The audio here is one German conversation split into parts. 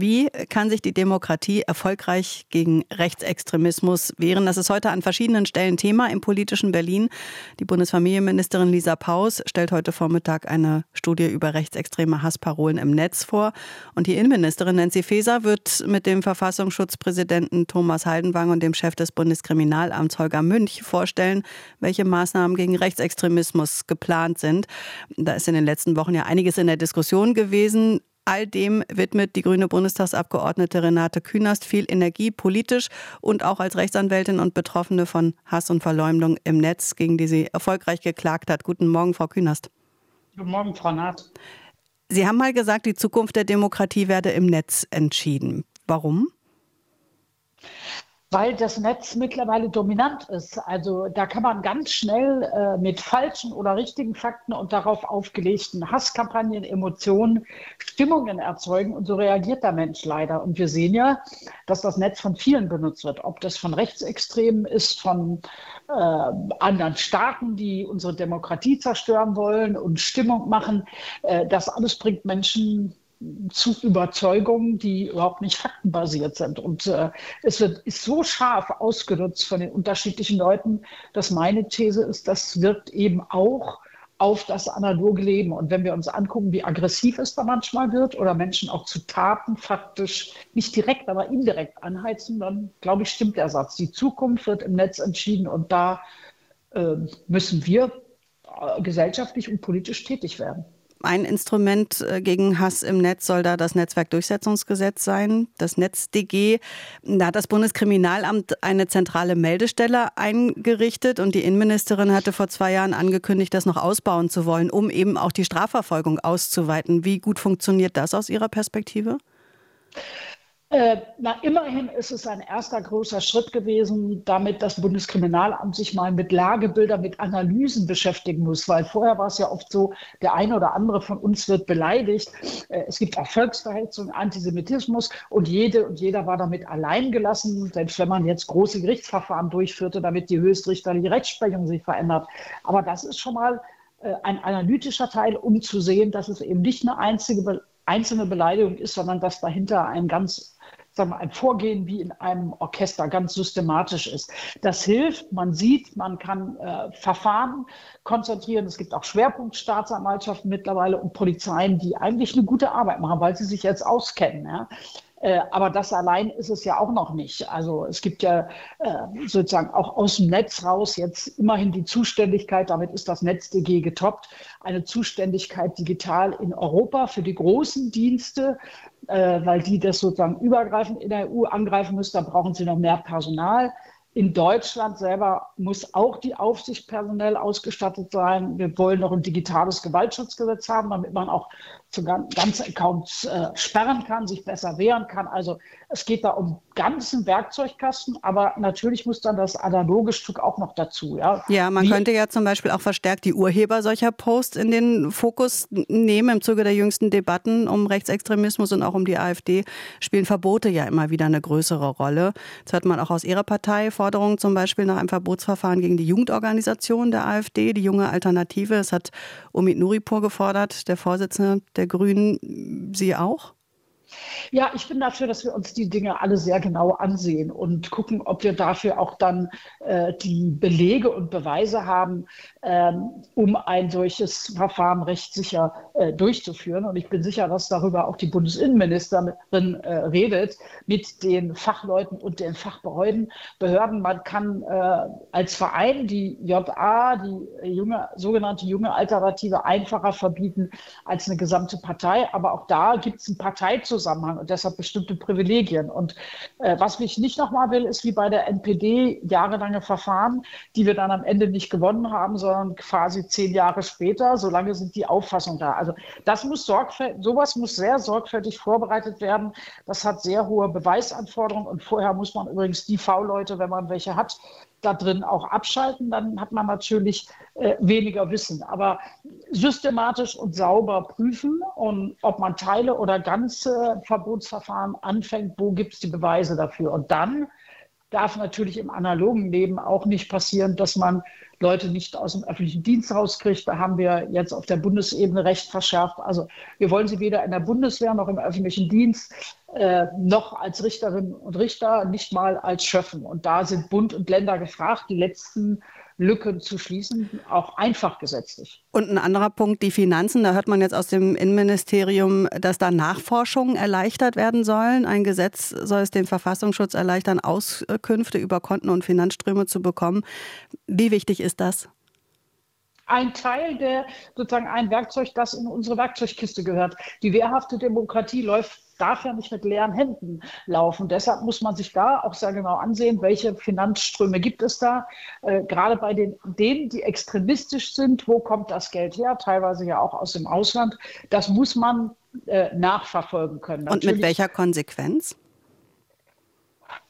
Wie kann sich die Demokratie erfolgreich gegen Rechtsextremismus wehren? Das ist heute an verschiedenen Stellen Thema im politischen Berlin. Die Bundesfamilienministerin Lisa Paus stellt heute Vormittag eine Studie über rechtsextreme Hassparolen im Netz vor. Und die Innenministerin Nancy Faeser wird mit dem Verfassungsschutzpräsidenten Thomas Haldenwang und dem Chef des Bundeskriminalamts Holger Münch vorstellen, welche Maßnahmen gegen Rechtsextremismus geplant sind. Da ist in den letzten Wochen ja einiges in der Diskussion gewesen. All dem widmet die grüne Bundestagsabgeordnete Renate Künast viel Energie politisch und auch als Rechtsanwältin und Betroffene von Hass und Verleumdung im Netz, gegen die sie erfolgreich geklagt hat. Guten Morgen, Frau Künast. Guten Morgen, Frau Naht. Sie haben mal gesagt, die Zukunft der Demokratie werde im Netz entschieden. Warum? Weil das Netz mittlerweile dominant ist. Also da kann man ganz schnell äh, mit falschen oder richtigen Fakten und darauf aufgelegten Hasskampagnen, Emotionen, Stimmungen erzeugen und so reagiert der Mensch leider. Und wir sehen ja, dass das Netz von vielen benutzt wird, ob das von Rechtsextremen ist, von äh, anderen Staaten, die unsere Demokratie zerstören wollen und Stimmung machen. Äh, das alles bringt Menschen zu Überzeugungen, die überhaupt nicht faktenbasiert sind. Und äh, es wird, ist so scharf ausgenutzt von den unterschiedlichen Leuten, dass meine These ist, das wirkt eben auch auf das analoge Leben. Und wenn wir uns angucken, wie aggressiv es da manchmal wird oder Menschen auch zu Taten faktisch nicht direkt, aber indirekt anheizen, dann glaube ich, stimmt der Satz. Die Zukunft wird im Netz entschieden und da äh, müssen wir äh, gesellschaftlich und politisch tätig werden. Ein Instrument äh, gegen Hass im Netz soll da das Netzwerkdurchsetzungsgesetz sein, das NetzDG. Da hat das Bundeskriminalamt eine zentrale Meldestelle eingerichtet und die Innenministerin hatte vor zwei Jahren angekündigt, das noch ausbauen zu wollen, um eben auch die Strafverfolgung auszuweiten. Wie gut funktioniert das aus Ihrer Perspektive? Äh, na, immerhin ist es ein erster großer Schritt gewesen, damit das Bundeskriminalamt sich mal mit Lagebildern, mit Analysen beschäftigen muss, weil vorher war es ja oft so, der eine oder andere von uns wird beleidigt. Äh, es gibt Erfolgsverhetzung, Antisemitismus und jede und jeder war damit allein gelassen, selbst wenn man jetzt große Gerichtsverfahren durchführte, damit die höchstrichterliche Rechtsprechung sich verändert. Aber das ist schon mal äh, ein analytischer Teil, um zu sehen, dass es eben nicht eine einzige einzelne Beleidigung ist, sondern dass dahinter ein ganz sagen wir, ein Vorgehen wie in einem Orchester ganz systematisch ist. Das hilft, man sieht, man kann äh, Verfahren konzentrieren. Es gibt auch Schwerpunktstaatsanwaltschaften mittlerweile und Polizeien, die eigentlich eine gute Arbeit machen, weil sie sich jetzt auskennen. Ja. Äh, aber das allein ist es ja auch noch nicht. Also es gibt ja äh, sozusagen auch aus dem Netz raus jetzt immerhin die Zuständigkeit, damit ist das NetzDG getoppt, eine Zuständigkeit digital in Europa für die großen Dienste, äh, weil die das sozusagen übergreifend in der EU angreifen müssen. Da brauchen sie noch mehr Personal. In Deutschland selber muss auch die Aufsicht personell ausgestattet sein. Wir wollen noch ein digitales Gewaltschutzgesetz haben, damit man auch zu ganzen Accounts äh, sperren kann, sich besser wehren kann. Also es geht da um ganzen Werkzeugkasten, aber natürlich muss dann das analoge Stück auch noch dazu. Ja, ja man Wie, könnte ja zum Beispiel auch verstärkt die Urheber solcher Posts in den Fokus nehmen. Im Zuge der jüngsten Debatten um Rechtsextremismus und auch um die AfD spielen Verbote ja immer wieder eine größere Rolle. Jetzt hört man auch aus Ihrer Partei Forderungen zum Beispiel nach einem Verbotsverfahren gegen die Jugendorganisation der AfD, die junge Alternative. Es hat Omid Nuripur gefordert, der Vorsitzende der Grünen. Sie auch? Ja, ich bin dafür, dass wir uns die Dinge alle sehr genau ansehen und gucken, ob wir dafür auch dann äh, die Belege und Beweise haben, ähm, um ein solches Verfahren rechtssicher äh, durchzuführen. Und ich bin sicher, dass darüber auch die Bundesinnenministerin äh, redet mit den Fachleuten und den Fachbehörden. Behörden. Man kann äh, als Verein die JA, die junge, sogenannte junge Alternative, einfacher verbieten als eine gesamte Partei. Aber auch da gibt es einen Parteizusammenhang und deshalb bestimmte Privilegien. Und äh, was ich nicht nochmal will, ist wie bei der NPD jahrelange Verfahren, die wir dann am Ende nicht gewonnen haben, sondern quasi zehn Jahre später. Solange sind die Auffassungen da. Also das muss sorgfältig, sowas muss sehr sorgfältig vorbereitet werden. Das hat sehr hohe Beweisanforderungen und vorher muss man übrigens die V-Leute, wenn man welche hat, da drin auch abschalten, dann hat man natürlich äh, weniger Wissen. Aber systematisch und sauber prüfen und ob man Teile oder ganze Verbotsverfahren anfängt, wo gibt es die Beweise dafür. Und dann darf natürlich im analogen Leben auch nicht passieren, dass man Leute nicht aus dem öffentlichen Dienst rauskriegt. Da haben wir jetzt auf der Bundesebene Recht verschärft. Also wir wollen sie weder in der Bundeswehr noch im öffentlichen Dienst. Äh, noch als Richterinnen und Richter, nicht mal als Schöffen. Und da sind Bund und Länder gefragt, die letzten Lücken zu schließen, auch einfach gesetzlich. Und ein anderer Punkt, die Finanzen. Da hört man jetzt aus dem Innenministerium, dass da Nachforschungen erleichtert werden sollen. Ein Gesetz soll es dem Verfassungsschutz erleichtern, Auskünfte über Konten und Finanzströme zu bekommen. Wie wichtig ist das? ein Teil der sozusagen ein Werkzeug, das in unsere Werkzeugkiste gehört. Die wehrhafte Demokratie läuft darf ja nicht mit leeren Händen laufen. Deshalb muss man sich da auch sehr genau ansehen, welche Finanzströme gibt es da. Äh, gerade bei den, denen, die extremistisch sind, wo kommt das Geld her? Teilweise ja auch aus dem Ausland. Das muss man äh, nachverfolgen können. Natürlich, Und mit welcher Konsequenz?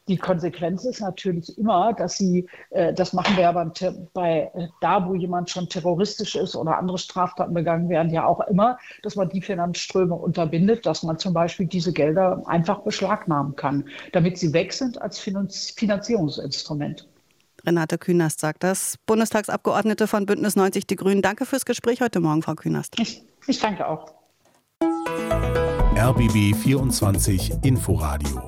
Die Konsequenz ist natürlich immer, dass sie, äh, das machen wir ja beim, bei äh, da, wo jemand schon terroristisch ist oder andere Straftaten begangen werden, ja auch immer, dass man die Finanzströme unterbindet, dass man zum Beispiel diese Gelder einfach beschlagnahmen kann, damit sie weg sind als Finanz Finanzierungsinstrument. Renate Künast sagt das. Bundestagsabgeordnete von Bündnis 90 Die Grünen. Danke fürs Gespräch heute Morgen, Frau Künast. Ich, ich danke auch. RBB 24 Inforadio